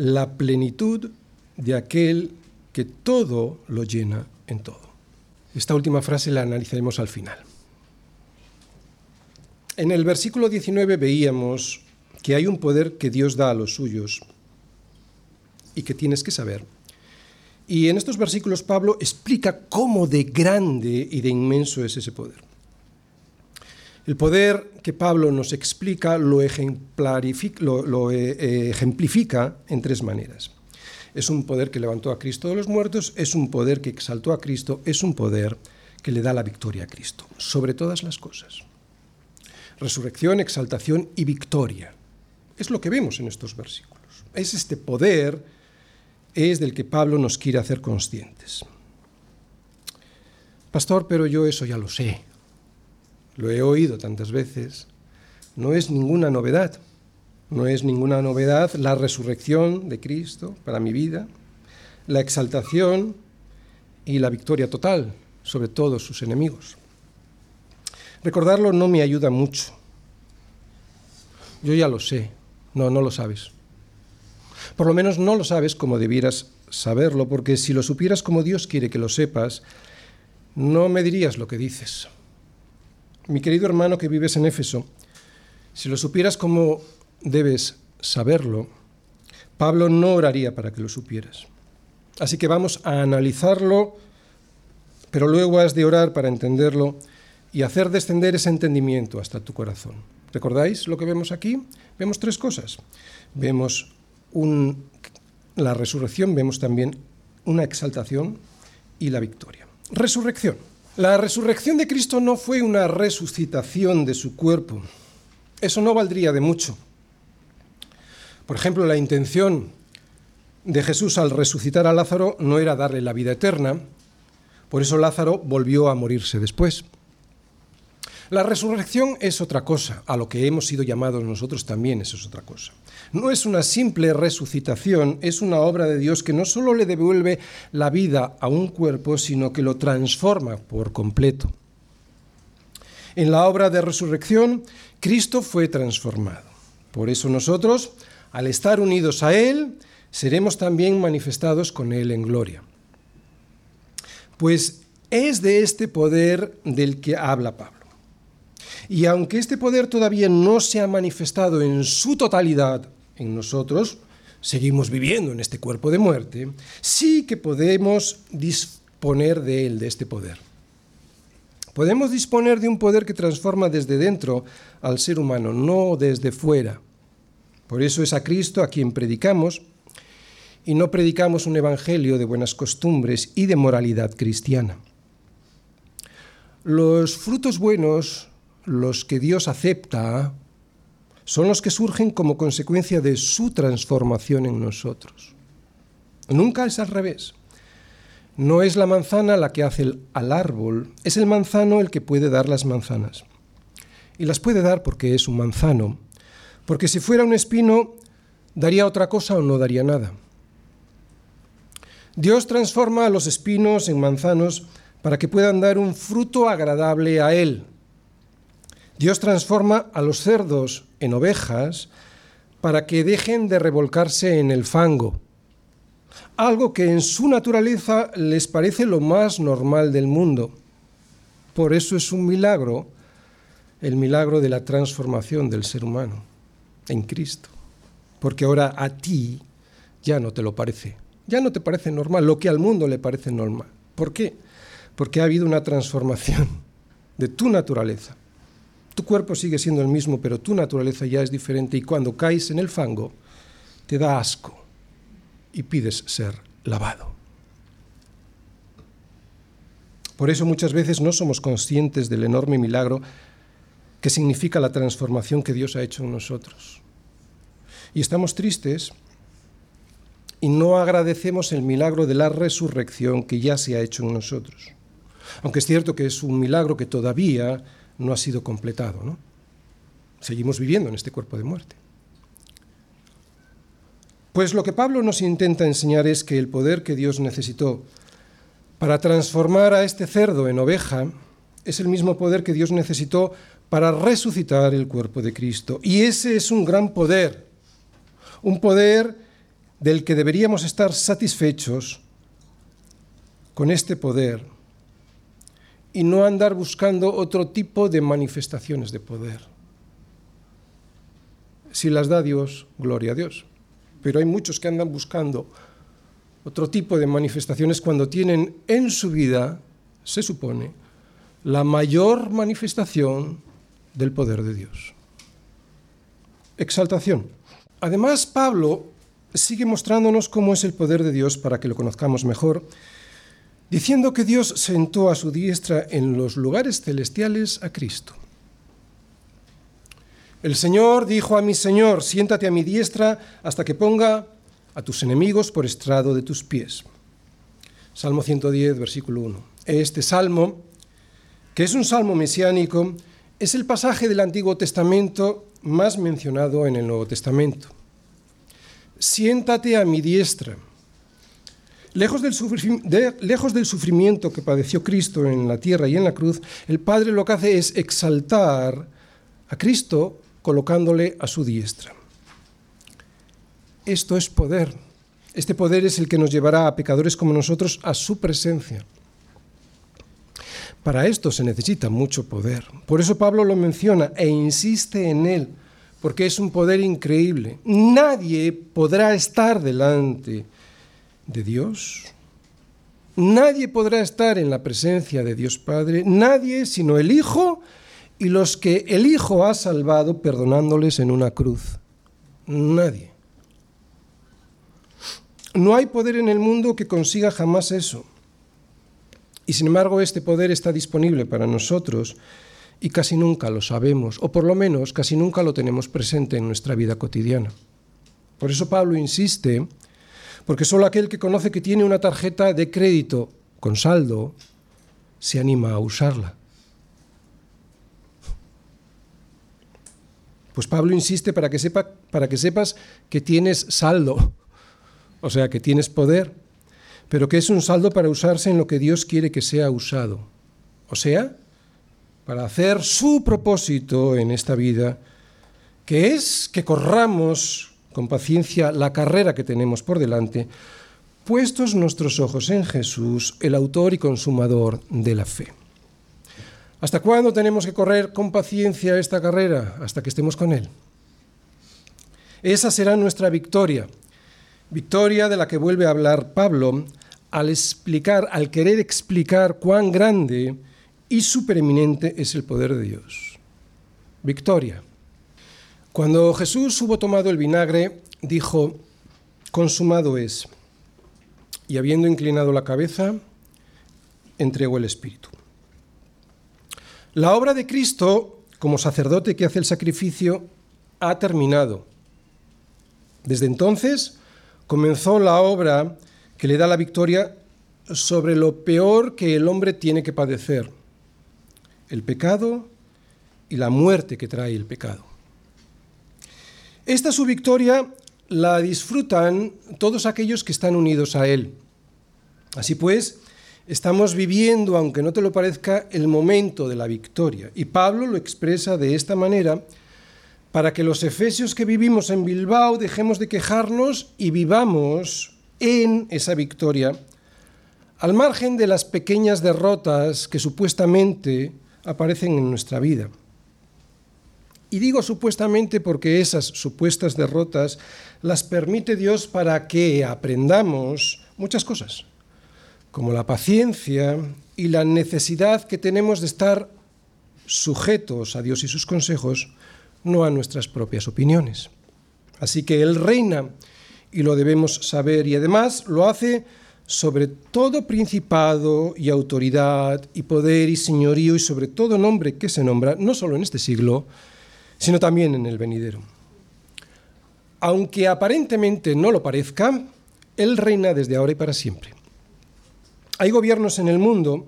la plenitud de aquel que todo lo llena en todo. Esta última frase la analizaremos al final. En el versículo 19 veíamos que hay un poder que Dios da a los suyos y que tienes que saber. Y en estos versículos Pablo explica cómo de grande y de inmenso es ese poder. El poder que Pablo nos explica lo, eh, eh, ejemplifica en tres maneras. Es un poder que levantó a Cristo de los muertos, es un poder que exaltó a Cristo, es un poder que le da la victoria a Cristo, sobre todas las cosas resurrección, exaltación y victoria. Es lo que vemos en estos versículos. Es este poder, es del que Pablo nos quiere hacer conscientes. Pastor, pero yo eso ya lo sé. Lo he oído tantas veces. No es ninguna novedad. No es ninguna novedad la resurrección de Cristo para mi vida, la exaltación y la victoria total sobre todos sus enemigos. Recordarlo no me ayuda mucho. Yo ya lo sé. No, no lo sabes. Por lo menos no lo sabes como debieras saberlo, porque si lo supieras como Dios quiere que lo sepas, no me dirías lo que dices. Mi querido hermano que vives en Éfeso, si lo supieras como debes saberlo, Pablo no oraría para que lo supieras. Así que vamos a analizarlo, pero luego has de orar para entenderlo y hacer descender ese entendimiento hasta tu corazón. ¿Recordáis lo que vemos aquí? Vemos tres cosas. Vemos la resurrección, vemos también una exaltación y la victoria. Resurrección. La resurrección de Cristo no fue una resucitación de su cuerpo. Eso no valdría de mucho. Por ejemplo, la intención de Jesús al resucitar a Lázaro no era darle la vida eterna, por eso Lázaro volvió a morirse después. La resurrección es otra cosa, a lo que hemos sido llamados nosotros también eso es otra cosa. No es una simple resucitación, es una obra de Dios que no solo le devuelve la vida a un cuerpo, sino que lo transforma por completo. En la obra de resurrección, Cristo fue transformado. Por eso nosotros, al estar unidos a Él, seremos también manifestados con Él en gloria. Pues es de este poder del que habla Pablo. Y aunque este poder todavía no se ha manifestado en su totalidad en nosotros, seguimos viviendo en este cuerpo de muerte, sí que podemos disponer de él, de este poder. Podemos disponer de un poder que transforma desde dentro al ser humano, no desde fuera. Por eso es a Cristo a quien predicamos y no predicamos un evangelio de buenas costumbres y de moralidad cristiana. Los frutos buenos, los que Dios acepta, son los que surgen como consecuencia de su transformación en nosotros. Nunca es al revés. No es la manzana la que hace al árbol, es el manzano el que puede dar las manzanas. Y las puede dar porque es un manzano, porque si fuera un espino, daría otra cosa o no daría nada. Dios transforma a los espinos en manzanos para que puedan dar un fruto agradable a Él. Dios transforma a los cerdos en ovejas para que dejen de revolcarse en el fango, algo que en su naturaleza les parece lo más normal del mundo. Por eso es un milagro, el milagro de la transformación del ser humano en Cristo, porque ahora a ti ya no te lo parece, ya no te parece normal, lo que al mundo le parece normal. ¿Por qué? porque ha habido una transformación de tu naturaleza. Tu cuerpo sigue siendo el mismo, pero tu naturaleza ya es diferente y cuando caes en el fango, te da asco y pides ser lavado. Por eso muchas veces no somos conscientes del enorme milagro que significa la transformación que Dios ha hecho en nosotros. Y estamos tristes y no agradecemos el milagro de la resurrección que ya se ha hecho en nosotros aunque es cierto que es un milagro que todavía no ha sido completado. ¿no? Seguimos viviendo en este cuerpo de muerte. Pues lo que Pablo nos intenta enseñar es que el poder que Dios necesitó para transformar a este cerdo en oveja es el mismo poder que Dios necesitó para resucitar el cuerpo de Cristo. Y ese es un gran poder, un poder del que deberíamos estar satisfechos con este poder y no andar buscando otro tipo de manifestaciones de poder. Si las da Dios, gloria a Dios. Pero hay muchos que andan buscando otro tipo de manifestaciones cuando tienen en su vida, se supone, la mayor manifestación del poder de Dios. Exaltación. Además, Pablo sigue mostrándonos cómo es el poder de Dios para que lo conozcamos mejor diciendo que Dios sentó a su diestra en los lugares celestiales a Cristo. El Señor dijo a mi Señor, siéntate a mi diestra hasta que ponga a tus enemigos por estrado de tus pies. Salmo 110, versículo 1. Este salmo, que es un salmo mesiánico, es el pasaje del Antiguo Testamento más mencionado en el Nuevo Testamento. Siéntate a mi diestra Lejos del, sufrimiento que padeció Cristo en la tierra y en la cruz, el Padre lo que hace es exaltar a Cristo colocándole a su diestra. Esto es poder. Este poder es el que nos llevará a pecadores como nosotros a su presencia. Para esto se necesita mucho poder. Por eso Pablo lo menciona e insiste en él, porque es un poder increíble. Nadie podrá estar delante de Dios. Nadie podrá estar en la presencia de Dios Padre, nadie sino el Hijo y los que el Hijo ha salvado perdonándoles en una cruz. Nadie. No hay poder en el mundo que consiga jamás eso. Y sin embargo este poder está disponible para nosotros y casi nunca lo sabemos, o por lo menos casi nunca lo tenemos presente en nuestra vida cotidiana. Por eso Pablo insiste porque solo aquel que conoce que tiene una tarjeta de crédito con saldo se anima a usarla. Pues Pablo insiste para que, sepa, para que sepas que tienes saldo, o sea, que tienes poder, pero que es un saldo para usarse en lo que Dios quiere que sea usado. O sea, para hacer su propósito en esta vida, que es que corramos con paciencia la carrera que tenemos por delante, puestos nuestros ojos en Jesús, el autor y consumador de la fe. ¿Hasta cuándo tenemos que correr con paciencia esta carrera? Hasta que estemos con Él. Esa será nuestra victoria, victoria de la que vuelve a hablar Pablo al explicar, al querer explicar cuán grande y supereminente es el poder de Dios. Victoria. Cuando Jesús hubo tomado el vinagre, dijo, consumado es, y habiendo inclinado la cabeza, entregó el Espíritu. La obra de Cristo, como sacerdote que hace el sacrificio, ha terminado. Desde entonces comenzó la obra que le da la victoria sobre lo peor que el hombre tiene que padecer, el pecado y la muerte que trae el pecado. Esta su victoria la disfrutan todos aquellos que están unidos a Él. Así pues, Estamos viviendo, aunque no te lo parezca, el momento de la victoria. Y Pablo lo expresa de esta manera para que los efesios que vivimos en Bilbao dejemos de quejarnos y vivamos en esa victoria, al margen de las pequeñas derrotas que supuestamente aparecen en nuestra vida. Y digo supuestamente porque esas supuestas derrotas las permite Dios para que aprendamos muchas cosas como la paciencia y la necesidad que tenemos de estar sujetos a Dios y sus consejos, no a nuestras propias opiniones. Así que Él reina y lo debemos saber y además lo hace sobre todo principado y autoridad y poder y señorío y sobre todo nombre que se nombra, no solo en este siglo, sino también en el venidero. Aunque aparentemente no lo parezca, Él reina desde ahora y para siempre. Hay gobiernos en el mundo,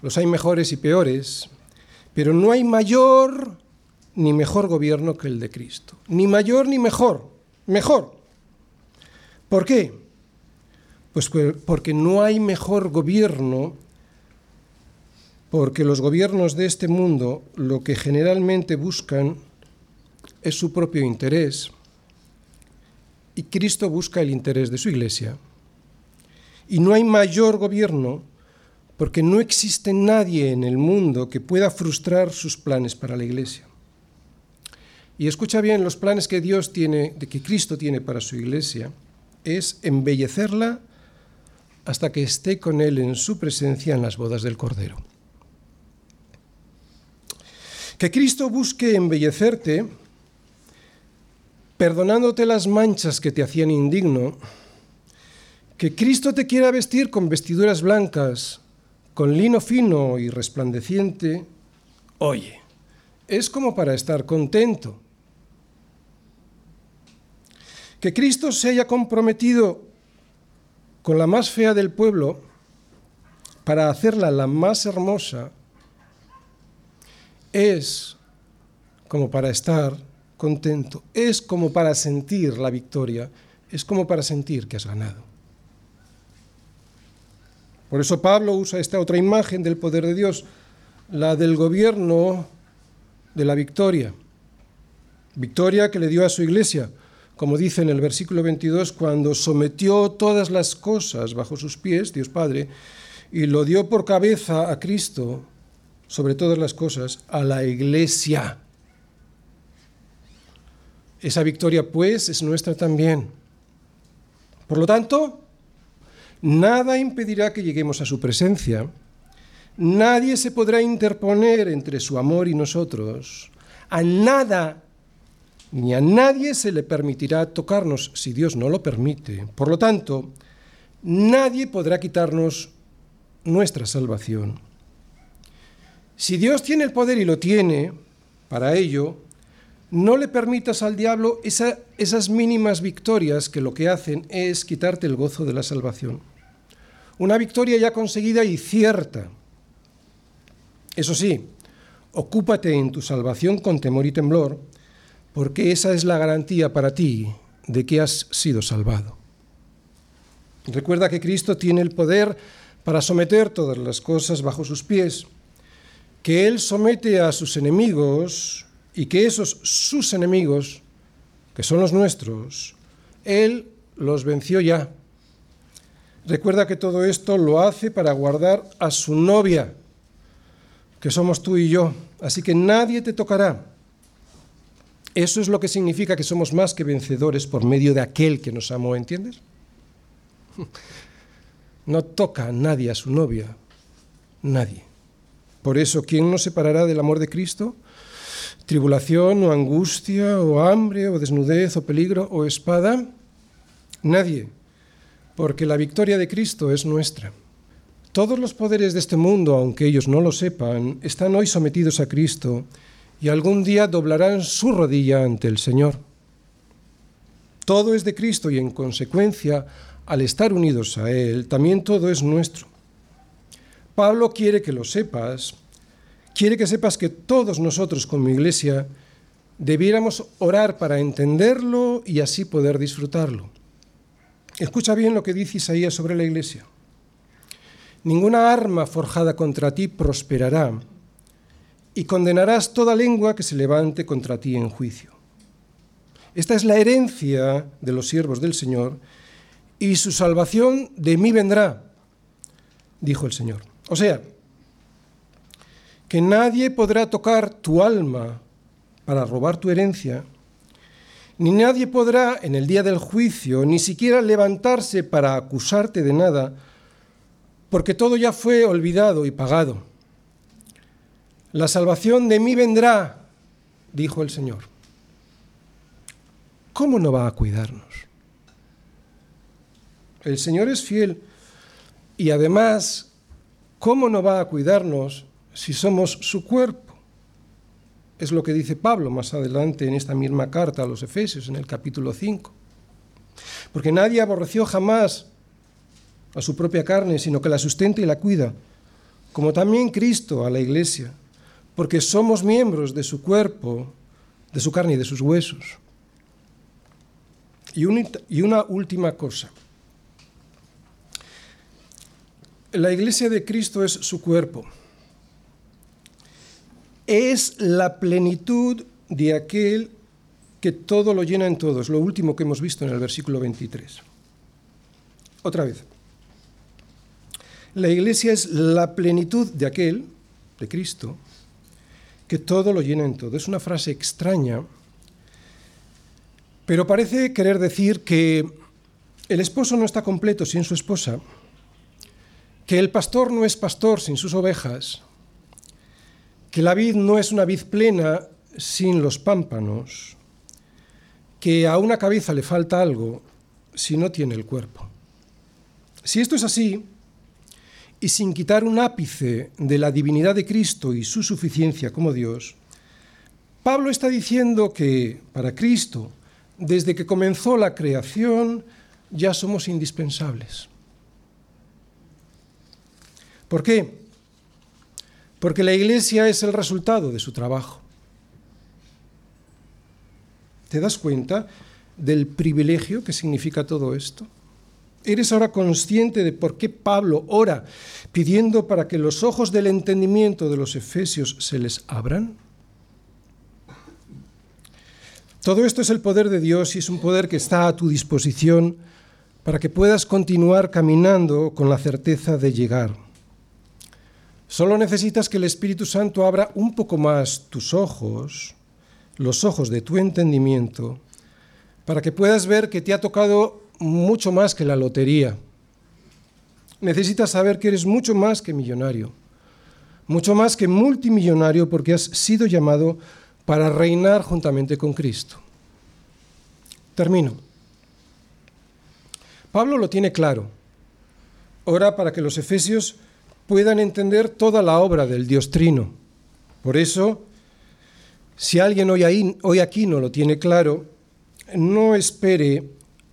los hay mejores y peores, pero no hay mayor ni mejor gobierno que el de Cristo. Ni mayor ni mejor, mejor. ¿Por qué? Pues porque no hay mejor gobierno, porque los gobiernos de este mundo lo que generalmente buscan es su propio interés y Cristo busca el interés de su iglesia y no hay mayor gobierno porque no existe nadie en el mundo que pueda frustrar sus planes para la Iglesia. Y escucha bien, los planes que Dios tiene, de que Cristo tiene para su Iglesia, es embellecerla hasta que esté con Él en su presencia en las bodas del Cordero. Que Cristo busque embellecerte, perdonándote las manchas que te hacían indigno, que Cristo te quiera vestir con vestiduras blancas, con lino fino y resplandeciente, oye, es como para estar contento. Que Cristo se haya comprometido con la más fea del pueblo para hacerla la más hermosa, es como para estar contento, es como para sentir la victoria, es como para sentir que has ganado. Por eso Pablo usa esta otra imagen del poder de Dios, la del gobierno de la victoria. Victoria que le dio a su iglesia, como dice en el versículo 22, cuando sometió todas las cosas bajo sus pies, Dios Padre, y lo dio por cabeza a Cristo, sobre todas las cosas, a la iglesia. Esa victoria, pues, es nuestra también. Por lo tanto, Nada impedirá que lleguemos a su presencia. Nadie se podrá interponer entre su amor y nosotros. A nada ni a nadie se le permitirá tocarnos si Dios no lo permite. Por lo tanto, nadie podrá quitarnos nuestra salvación. Si Dios tiene el poder y lo tiene, para ello, no le permitas al diablo esas mínimas victorias que lo que hacen es quitarte el gozo de la salvación. Una victoria ya conseguida y cierta. Eso sí, ocúpate en tu salvación con temor y temblor, porque esa es la garantía para ti de que has sido salvado. Recuerda que Cristo tiene el poder para someter todas las cosas bajo sus pies, que Él somete a sus enemigos y que esos sus enemigos, que son los nuestros, Él los venció ya. Recuerda que todo esto lo hace para guardar a su novia, que somos tú y yo, así que nadie te tocará. Eso es lo que significa que somos más que vencedores por medio de aquel que nos amó, ¿entiendes? No toca a nadie a su novia, nadie. Por eso, ¿quién nos separará del amor de Cristo? ¿Tribulación o angustia o hambre o desnudez o peligro o espada? Nadie, porque la victoria de Cristo es nuestra. Todos los poderes de este mundo, aunque ellos no lo sepan, están hoy sometidos a Cristo y algún día doblarán su rodilla ante el Señor. Todo es de Cristo y en consecuencia al estar unidos a Él, también todo es nuestro. Pablo quiere que lo sepas, quiere que sepas que todos nosotros como iglesia debiéramos orar para entenderlo y así poder disfrutarlo. Escucha bien lo que dice Isaías sobre la iglesia. Ninguna arma forjada contra ti prosperará, y condenarás toda lengua que se levante contra ti en juicio. Esta es la herencia de los siervos del Señor, y su salvación de mí vendrá, dijo el Señor. O sea, que nadie podrá tocar tu alma para robar tu herencia, ni nadie podrá en el día del juicio ni siquiera levantarse para acusarte de nada, porque todo ya fue olvidado y pagado. La salvación de mí vendrá, dijo el Señor. ¿Cómo no va a cuidarnos? El Señor es fiel y además, ¿cómo no va a cuidarnos si somos su cuerpo? Es lo que dice Pablo más adelante en esta misma carta a los Efesios, en el capítulo 5. Porque nadie aborreció jamás a su propia carne, sino que la sustenta y la cuida, como también Cristo a la iglesia, porque somos miembros de su cuerpo, de su carne y de sus huesos. Y, una última cosa. La iglesia de Cristo es su cuerpo. Es la plenitud de aquel que todo lo llena en todo. Es lo último que hemos visto en el versículo 23. Otra vez. La iglesia es la plenitud de aquel, de Cristo, que todo lo llena en todo. Es una frase extraña, pero parece querer decir que el esposo no está completo sin su esposa, que el pastor no es pastor sin sus ovejas, que la vid no es una vid plena sin los pámpanos, que a una cabeza le falta algo si no tiene el cuerpo. Si esto es así, y sin quitar un ápice de la divinidad de Cristo y su suficiencia como Dios, Pablo está diciendo que para Cristo, desde que comenzó la creación, ya somos indispensables. ¿Por qué? Porque la iglesia es el resultado de su trabajo. ¿Te das cuenta del privilegio que significa todo esto? ¿Eres ahora consciente de por qué Pablo ora pidiendo para que los ojos del entendimiento de los efesios se les abran? Todo esto es el poder de Dios y es un poder que está a tu disposición para que puedas continuar caminando con la certeza de llegar. Solo necesitas que el Espíritu Santo abra un poco más tus ojos, los ojos de tu entendimiento, para que puedas ver que te ha tocado mucho más que la lotería. Necesitas saber que eres mucho más que millonario, mucho más que multimillonario porque has sido llamado para reinar juntamente con Cristo. Termino. Pablo lo tiene claro. Ora para que los efesios puedan entender toda la obra del Dios Trino. Por eso, si alguien hoy, aquí no lo tiene claro, no espere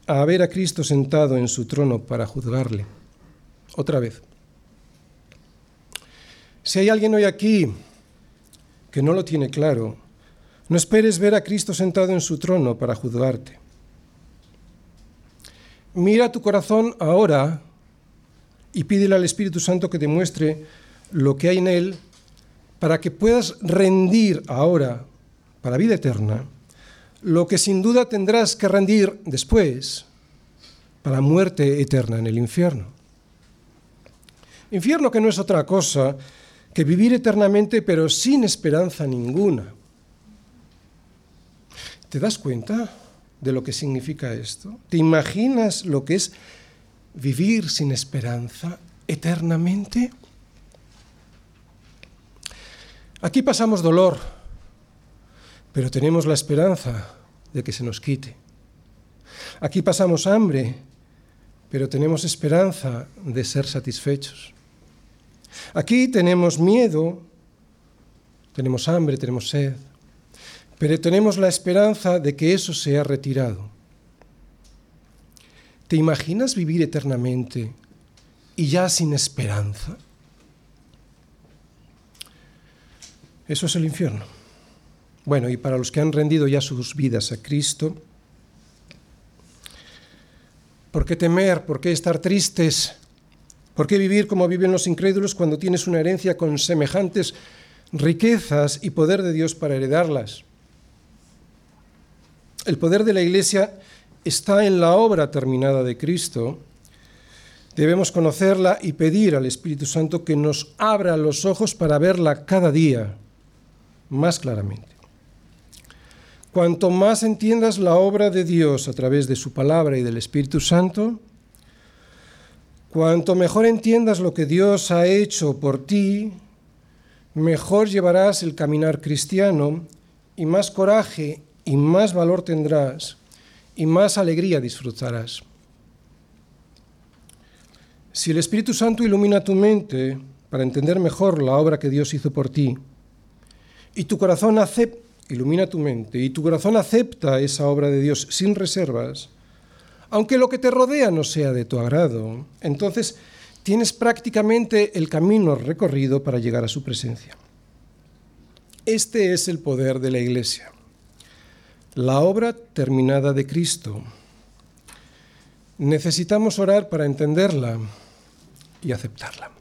a ver a Cristo sentado en su trono para juzgarle. Otra vez. Si hay alguien hoy aquí que no lo tiene claro, No esperes ver a Cristo sentado en su trono para juzgarte. Mira tu corazón ahora y pídele al Espíritu Santo que te muestre lo que hay en él para que puedas rendir ahora para vida eterna lo que sin duda tendrás que rendir después para muerte eterna en el infierno. Infierno que no es otra cosa que vivir eternamente pero sin esperanza ninguna. ¿Te das cuenta de lo que significa esto? ¿Te imaginas lo que es vivir sin esperanza eternamente? Aquí pasamos dolor, pero tenemos la esperanza de que se nos quite. Aquí pasamos hambre, pero tenemos esperanza de ser satisfechos. Aquí tenemos miedo, tenemos hambre, tenemos sed, pero tenemos la esperanza de que eso sea retirado. ¿Te imaginas vivir eternamente y ya sin esperanza? Eso es el infierno. Bueno, y para los que han rendido ya sus vidas a Cristo, ¿por qué temer? ¿Por qué estar tristes? ¿Por qué vivir como viven los incrédulos cuando tienes una herencia con semejantes riquezas y poder de Dios para heredarlas? El poder de la Iglesia está en la obra terminada de Cristo. Debemos conocerla y pedir al Espíritu Santo que nos abra los ojos para verla cada día más claramente. Cuanto más entiendas la obra de Dios a través de su palabra y del Espíritu Santo, cuanto mejor entiendas lo que Dios ha hecho por ti, mejor llevarás el caminar cristiano y más coraje y más valor tendrás y más alegría disfrutarás. Si el Espíritu Santo ilumina tu mente para entender mejor la obra que Dios hizo por ti, y tu corazón acepta, ilumina tu mente, y tu corazón acepta esa obra de Dios sin reservas, aunque lo que te rodea no sea de tu agrado, entonces tienes prácticamente el camino recorrido para llegar a su presencia. Este es el poder de la Iglesia, la obra terminada de Cristo. Necesitamos orar para entenderla y aceptarla.